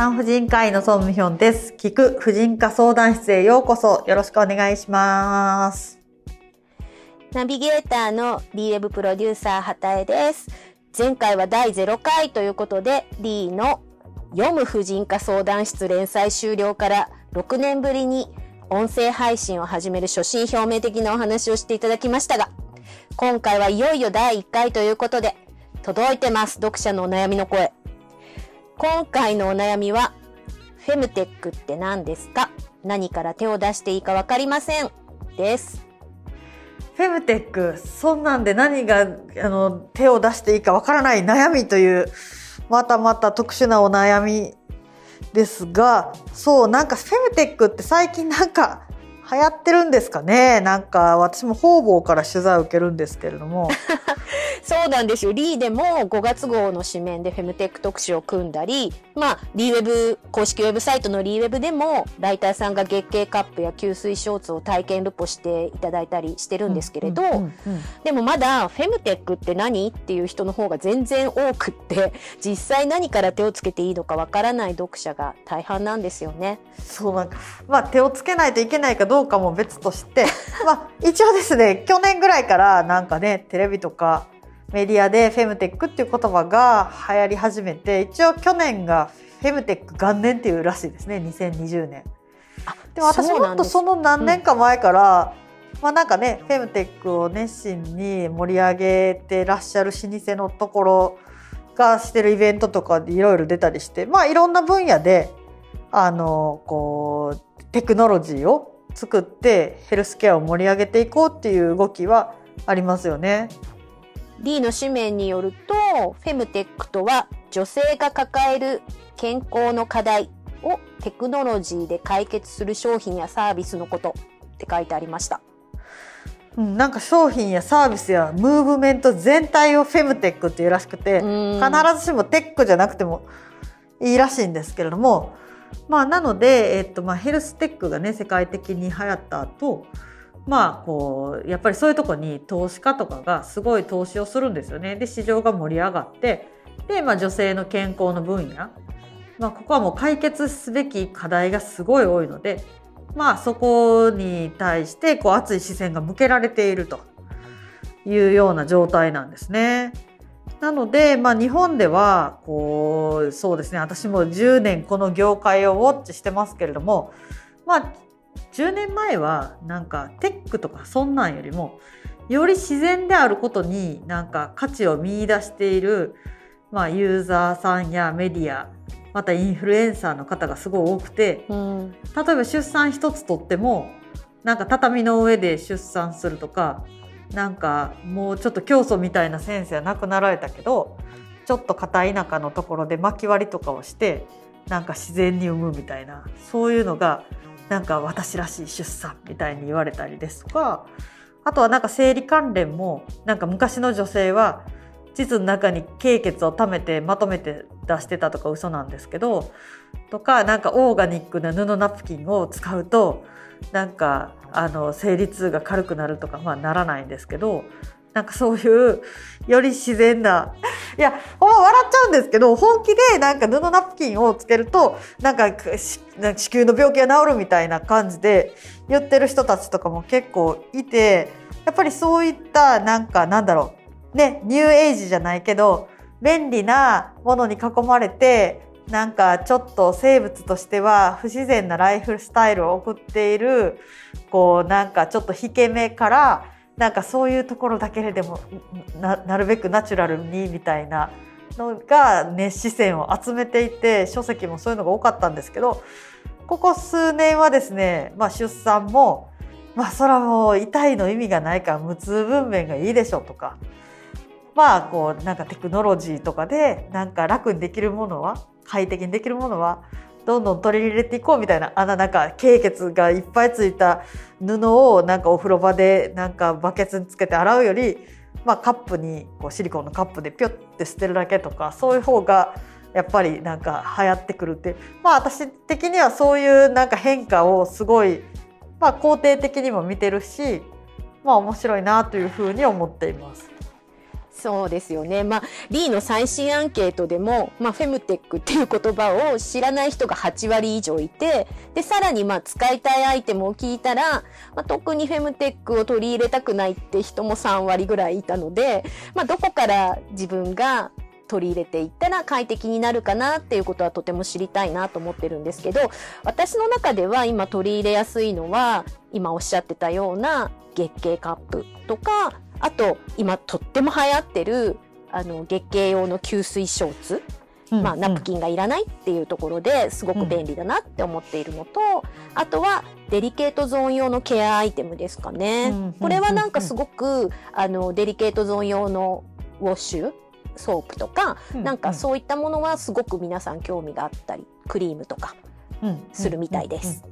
産婦人科医のソンミヒョンです。聞く婦人科相談室へようこそ。よろしくお願いします。ナビゲーターの D ウェブプロデューサー畑江です。前回は第0回ということで D の読む婦人科相談室連載終了から6年ぶりに音声配信を始める初心表明的なお話をしていただきましたが、今回はいよいよ第1回ということで届いてます読者のお悩みの声。今回のお悩みはフェムテックって何ですか？何から手を出していいかわかりませんです。フェムテック、そんなんで何があの手を出していいかわからない悩みという、またまた特殊なお悩みですが、そう、なんかフェムテックって最近なんか流行ってるんですかね？なんか私も方々から取材を受けるんですけれども。そうなんですよ。リーでも5月号の紙面でフェムテック特集を組んだり、まあ、リーウェブ、公式ウェブサイトのリーウェブでも、ライターさんが月経カップや吸水ショーツを体験ルポしていただいたりしてるんですけれど、でもまだフェムテックって何？っていう人の方が全然多くって、実際何から手をつけていいのかわからない読者が大半なんですよね。そうなんか、まあ手をつけないといけないかどうかも別として、まあ一応ですね、去年ぐらいからなんかね、テレビとかメディアでフェムテックっていう言葉が流行り始めて、一応去年がフェムテック元年っていうらしいですね、2020年。あでも私もっとその何年か前から、まあなんかね、フェムテックを熱心に盛り上げてらっしゃる老舗のところがしてるイベントとかでいろいろ出たりして、まあいろんな分野で、あの、こう、テクノロジーを作ってヘルスケアを盛り上げていこうっていう動きはありますよね。D の紙面によると、フェムテックとは女性が抱える健康の課題をテクノロジーで解決する商品やサービスのことって書いてありました。うん、なんか商品やサービスやムーブメント全体をフェムテックっていうらしくて、うん必ずしもテックじゃなくてもいいらしいんですけれども、まあなので、えっとまあヘルステックがね、世界的に流行った後、まあこう、やっぱりそういうとこに投資家とかがすごい投資をするんですよね。で、市場が盛り上がって、で、まあ女性の健康の分野、まあここはもう解決すべき課題がすごい多いので、まあそこに対してこう熱い視線が向けられているというような状態なんですね。なので、まあ日本では、こう、そうですね、私も10年この業界をウォッチしてますけれども、まあ10年前はなんかテックとかそんなんよりも、より自然であることになんか価値を見出している、まあユーザーさんやメディア、またインフルエンサーの方がすごい多くて、うん。例えば出産一つとってもなんか畳の上で出産するとかなんかもうちょっと教祖みたいな先生は亡くなられたけどちょっと片田舎のところで巻き割りとかをしてなんか自然に産むみたいなそういうのがなんか私らしい出産みたいに言われたりですとかあとはなんか生理関連もなんか昔の女性は膣の中に経血を溜めてまとめて出してたとか嘘なんですけどとかなんかオーガニックな布ナプキンを使うとなんかあの生理痛が軽くなるとかまあならないんですけどなんかそういうより自然ないやほんま笑っちゃうんですけど本気でなんか布ナプキンをつけるとなんか子宮の病気が治るみたいな感じで言ってる人たちとかも結構いてやっぱりそういったなんかなんだろうねニューエイジじゃないけど便利なものに囲まれてなんかちょっと生物としては不自然なライフスタイルを送っているこうなんかちょっと引け目からなんかそういうところだけでもなるべくナチュラルにみたいなのが熱視線を集めていて書籍もそういうのが多かったんですけどここ数年はですね、まあ、出産もまあそれはもう痛いの意味がないから無痛分娩がいいでしょとかまあこうなんかテクノロジーとかでなんか楽にできるものは快適にできるものはどんどん取り入れていこうみたいなあのなんか経血がいっぱいついた布をなんかお風呂場でなんかバケツにつけて洗うより、まあ、カップにこうシリコンのカップでピョッて捨てるだけとかそういう方がやっぱりなんか流行ってくるってまあ私的にはそういうなんか変化をすごい、まあ、肯定的にも見てるしまあ面白いなというふうに思っています。そうですよね。まあ、リーの最新アンケートでも、まあ、フェムテックっていう言葉を知らない人が8割以上いて、で、さらにまあ、使いたいアイテムを聞いたら、まあ、特にフェムテックを取り入れたくないって人も3割ぐらいいたので、まあ、どこから自分が取り入れていったら快適になるかなっていうことはとても知りたいなと思ってるんですけど、私の中では今取り入れやすいのは、今おっしゃってたような月経カップとか、あと今とっても流行ってるあの月経用の吸水ショーツ、まあ、ナプキンがいらないっていうところですごく便利だなって思っているのと、あとはデリケートゾーン用のケアアイテムですかね。これはなんかすごくあのデリケートゾーン用のウォッシュソープとか、なんかそういったものはすごく皆さん興味があったりクリームとかするみたいです。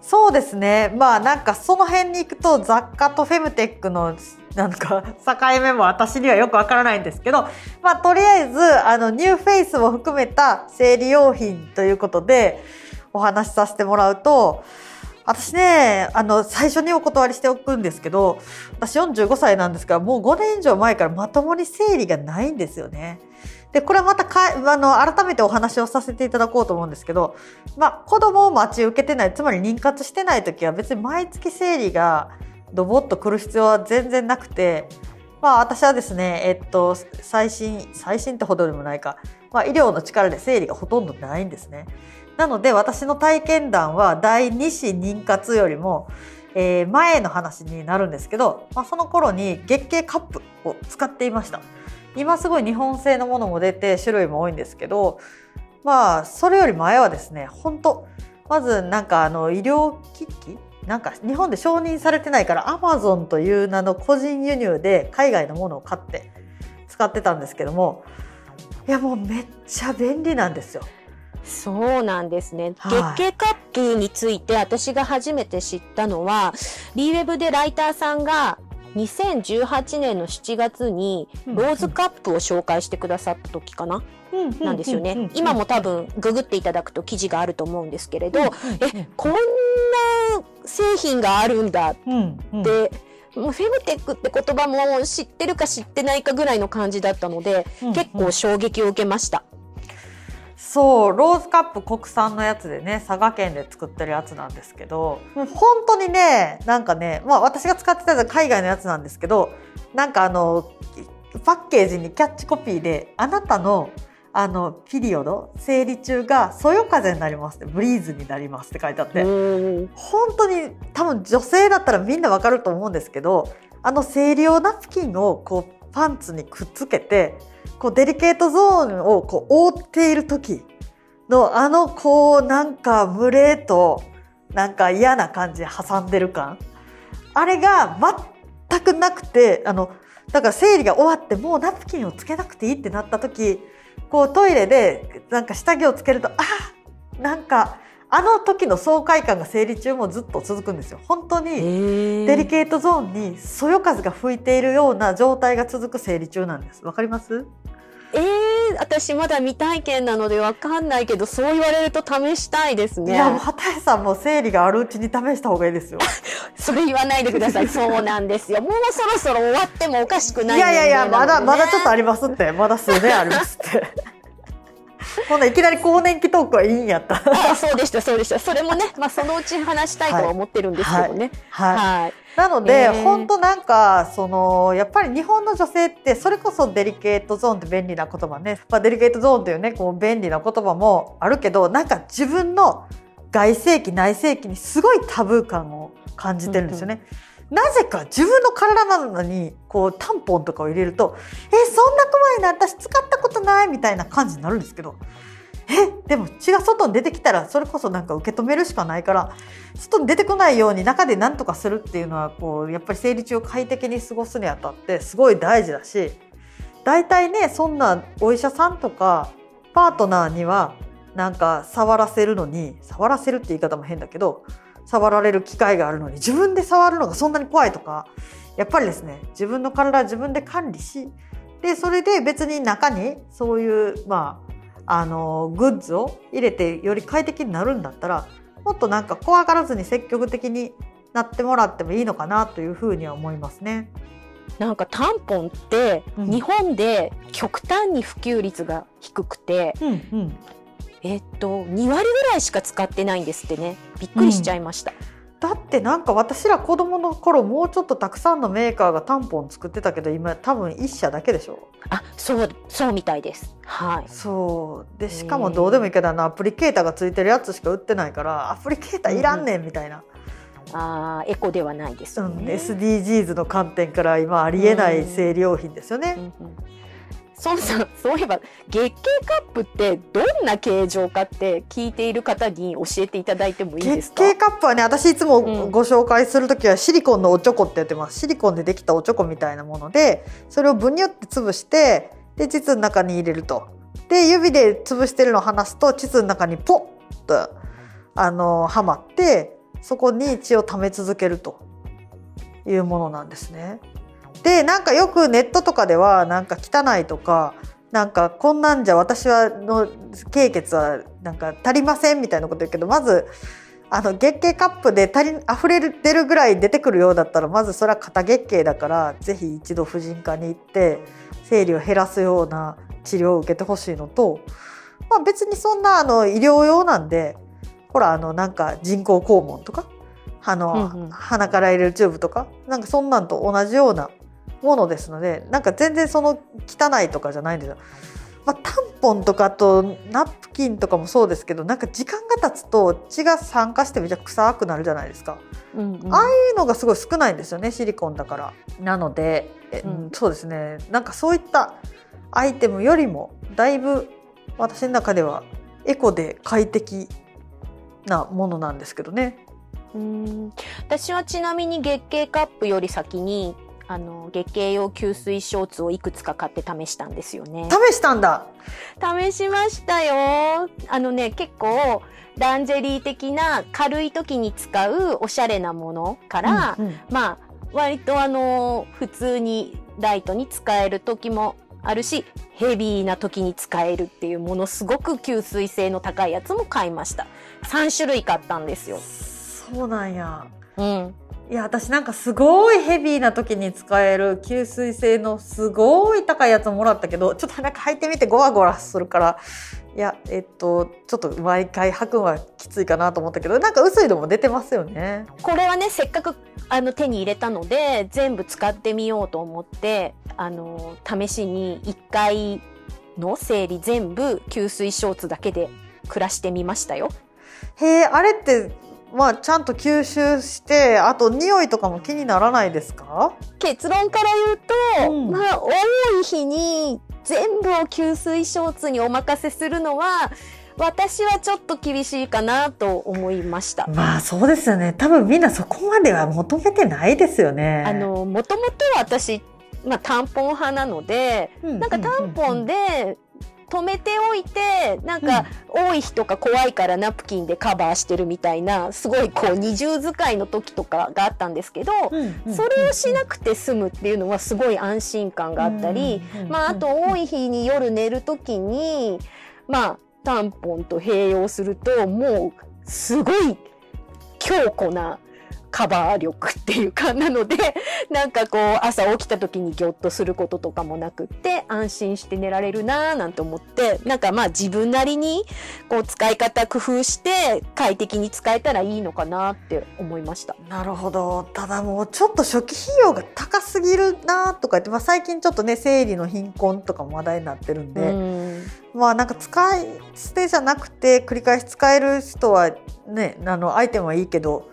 そうですね。まあなんかその辺に行くと雑貨とフェムテックのなんか境目も私にはよくわからないんですけど、まあとりあえずあのニューフェイスも含めた生理用品ということでお話しさせてもらうと、私ね、あの、最初にお断りしておくんですけど、私45歳なんですが、もう5年以上前からまともに生理がないんですよね。で、これはまたか、あの、改めてお話をさせていただこうと思うんですけど、まあ、子供を待ち受けてない、つまり妊活してない時は別に毎月生理がドボッと来る必要は全然なくて、まあ私はですね、えっと、最新、最新ってほどでもないか、まあ医療の力で生理がほとんどないんですね。なので私の体験談は第2子妊活よりも、えー、前の話になるんですけど、まあ、その頃に月経カップを使っていました。今すごい日本製のものも出て種類も多いんですけど、まあそれより前はですね、本当まずなんかあの医療機器なんか日本で承認されてないからアマゾンという名の個人輸入で海外のものを買って使ってたんですけどもいやもうめっちゃ便利なんですよ。そうなんですね。はい月経カップについて私が初めて知ったのは、リーウェブでライターさんが2018年の7月にローズカップを紹介してくださった時かな、なんですよね。今も多分ググっていただくと記事があると思うんですけれど、え、こんな製品があるんだ。っうんうん。て、もうフェムテックって言葉も知ってるか知ってないかぐらいの感じだったので、うん結構衝撃を受けました。そうローズカップ国産のやつでね佐賀県で作ってるやつなんですけど本当にねなんかねまあ私が使ってたやつは海外のやつなんですけどなんかあのパッケージにキャッチコピーで「あなたのあのピリオド生理中がそよ風になります」って「ブリーズになります」って書いてあって。うん本当に多分女性だったらみんなわかると思うんですけどあの生理用ナプキンをこうパンツにくっつけてこうデリケートゾーンをこう覆っている時のあのこうなんか群れとなんか嫌な感じで挟んでる感あれが全くなくてあのだから生理が終わってもうナプキンをつけなくていいってなった時こうトイレでなんか下着をつけるとあなんかあの時の爽快感が生理中もずっと続くんですよ。本当にデリケートゾーンにそよ風が吹いているような状態が続く生理中なんです。わかります？えー、私まだ未体験なのでわかんないけど、そう言われると試したいですね。いやもう畑井さんも生理があるうちに試した方がいいですよ。それ言わないでください。そうなんですよ。もうそろそろ終わってもおかしくないいやいやいやまだまだちょっとありりますってまだ数年ありますって。ほんないきなり更年期トークはいいんやった。あそうでした、そうでした。それもね、まあそのうち話したいとは思ってるんですけどね。はい。はい。なので、えー本当なんかそのやっぱり日本の女性ってそれこそデリケートゾーンって便利な言葉ね、まあ、デリケートゾーンというねこう便利な言葉もあるけどなんか自分の外性器内性器にすごいタブー感を感じてるんですよね。なぜか自分の体なのにこうタンポンとかを入れると「えそんな怖いな私使ったことない」みたいな感じになるんですけど。えでも血が外に出てきたらそれこそなんか受け止めるしかないから外に出てこないように中で何とかするっていうのはこうやっぱり生理中を快適に過ごすにあたってすごい大事だし大体ねそんなお医者さんとかパートナーにはなんか触らせるのに触らせるって言い方も変だけど触られる機会があるのに自分で触るのがそんなに怖いとかやっぱりですね自分の体は自分で管理しでそれで別に中にそういうまああのグッズを入れてより快適になるんだったらもっとなんか怖がらずに積極的になってもらってもいいのかなというふうには思いますね。なんかタンポンってうん日本で極端に普及率が低くて、うんうんえっと2割ぐらいしか使ってないんですってね。びっくりしちゃいました、だってなんか私ら子供の頃もうちょっとたくさんのメーカーがタンポン作ってたけど今多分一社だけでしょ？あそうそうみたいです。はい。そう。でしかもどうでもいいけどあのアプリケーターがついてるやつしか売ってないからアプリケーターいらんねんみたいな、あーエコではないですうん。SDGs の観点から今ありえない生理用品ですよね。うんうん孫さんそういえば月経カップってどんな形状かって聞いている方に教えていただいてもいいですか？月経カップはね私いつもうん。ご紹介する時はシリコンのおちょこって言ってます。シリコンでできたおちょこみたいなものでそれをブニュって潰してで膣の中に入れると。で指で潰してるのを離すと膣の中にポッとあのはまってそこに血を溜め続けるというものなんですね。でなんかよくネットとかではなんか汚いとかなんかこんなんじゃ私はの経血はなんか足りませんみたいなこと言うけどまずあの月経カップで足り溢れてるぐらい出てくるようだったらまずそれは肩月経だからぜひ一度婦人科に行って生理を減らすような治療を受けてほしいのと、まあ、別にそんなあの医療用なんでほらあのなんか人工肛門とかあの、うんうん。鼻から入れるチューブとかなんかそんなんと同じようなものですのでなんか全然その汚いとかじゃないんですよ。まあ、タンポンとかとナプキンとかもそうですけどなんか時間が経つと血が酸化してめちゃ臭くなるじゃないですか。うんうんああいうのがすごい少ないんですよねシリコンだから。なので、うんそうですねなんかそういったアイテムよりもだいぶ私の中ではエコで快適なものなんですけどね。うん私はちなみに月経カップより先にあの月経用吸水ショーツをいくつか買って試したんですよね。試したんだ試しましたよ。あのね結構ランジェリー的な軽い時に使うおしゃれなものから、うんうんまあ割とあの普通にライトに使える時もあるしヘビーな時に使えるっていうものすごく吸水性の高いやつも買いました3種類買ったんですよそうなんや。うんいや私なんかすごいヘビーな時に使える吸水性のすごい高いやつもらったけどちょっとなんか履いてみてゴワゴワするからいやえっとちょっと毎回履くのはきついかなと思ったけどなんか薄いのも出てますよね。これはねせっかくあの手に入れたので全部使ってみようと思ってあの試しに1回の生理全部吸水ショーツだけで暮らしてみましたよ。へえあれってまあちゃんと吸収してあと匂いとかも気にならないですか？結論から言うと、うんまあ多い日に全部を吸水ショーツにお任せするのは私はちょっと厳しいかなと思いました。まあそうですよね多分みんなそこまでは求めてないですよね。あのもともと私、まあ、タンポン派なのでななんかタンポンで止めておいてなんか多い日とか怖いからナプキンでカバーしてるみたいなすごいこう二重使いの時とかがあったんですけどそれをしなくて済むっていうのはすごい安心感があったりまああと多い日に夜寝る時にまあタンポンと併用するともうすごい強固なカバー力っていうかなので なんかこう朝起きた時にギョッとすることとかもなくって安心して寝られるなぁなんて思ってなんかまあ自分なりにこう使い方工夫して快適に使えたらいいのかなって思いました。なるほどただもうちょっと初期費用が高すぎるなとか言って、まあ、最近ちょっとね生理の貧困とかも話題になってるんで、うんまあなんか使い捨てじゃなくて繰り返し使える人はねあのアイテムはいいけど、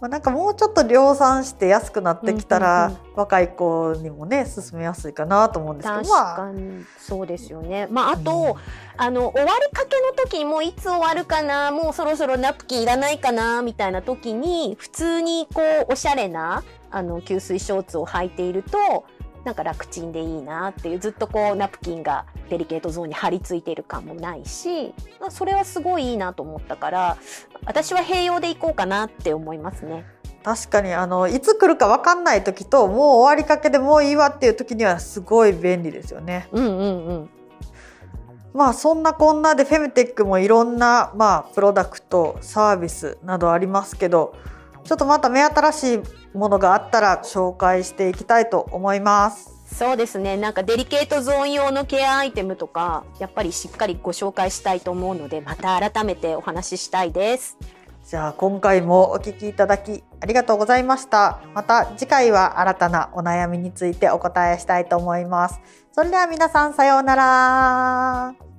まあ、なんかもうちょっと量産して安くなってきたら、うんうん若い子にもね進めやすいかなと思うんですけど確まあかにそうですよね。まあ。あと、うん。あの終わりかけの時にもういつ終わるかなもうそろそろナプキンいらないかなみたいな時に普通にこうおしゃれなあの吸水ショーツを履いているとなんか楽ちんでいいなっていうずっとこうナプキンがデリケートゾーンに張り付いている感もないしまあそれはすごいいいなと思ったから私は併用でいこうかなって思いますね。確かにあのいつ来るか分かんない時ともう終わりかけでもういいわっていう時にはすごい便利ですよね。うんうんうん。まあそんなこんなでフェムテックもいろんなまあプロダクトサービスなどありますけどちょっとまた目新しいものがあったら紹介していきたいと思います。そうですね。なんかデリケートゾーン用のケアアイテムとか、やっぱりしっかりご紹介したいと思うので、また改めてお話ししたいです。じゃあ今回もお聞きいただきありがとうございました。また次回は新たなお悩みについてお答えしたいと思います。それでは皆さんさようなら。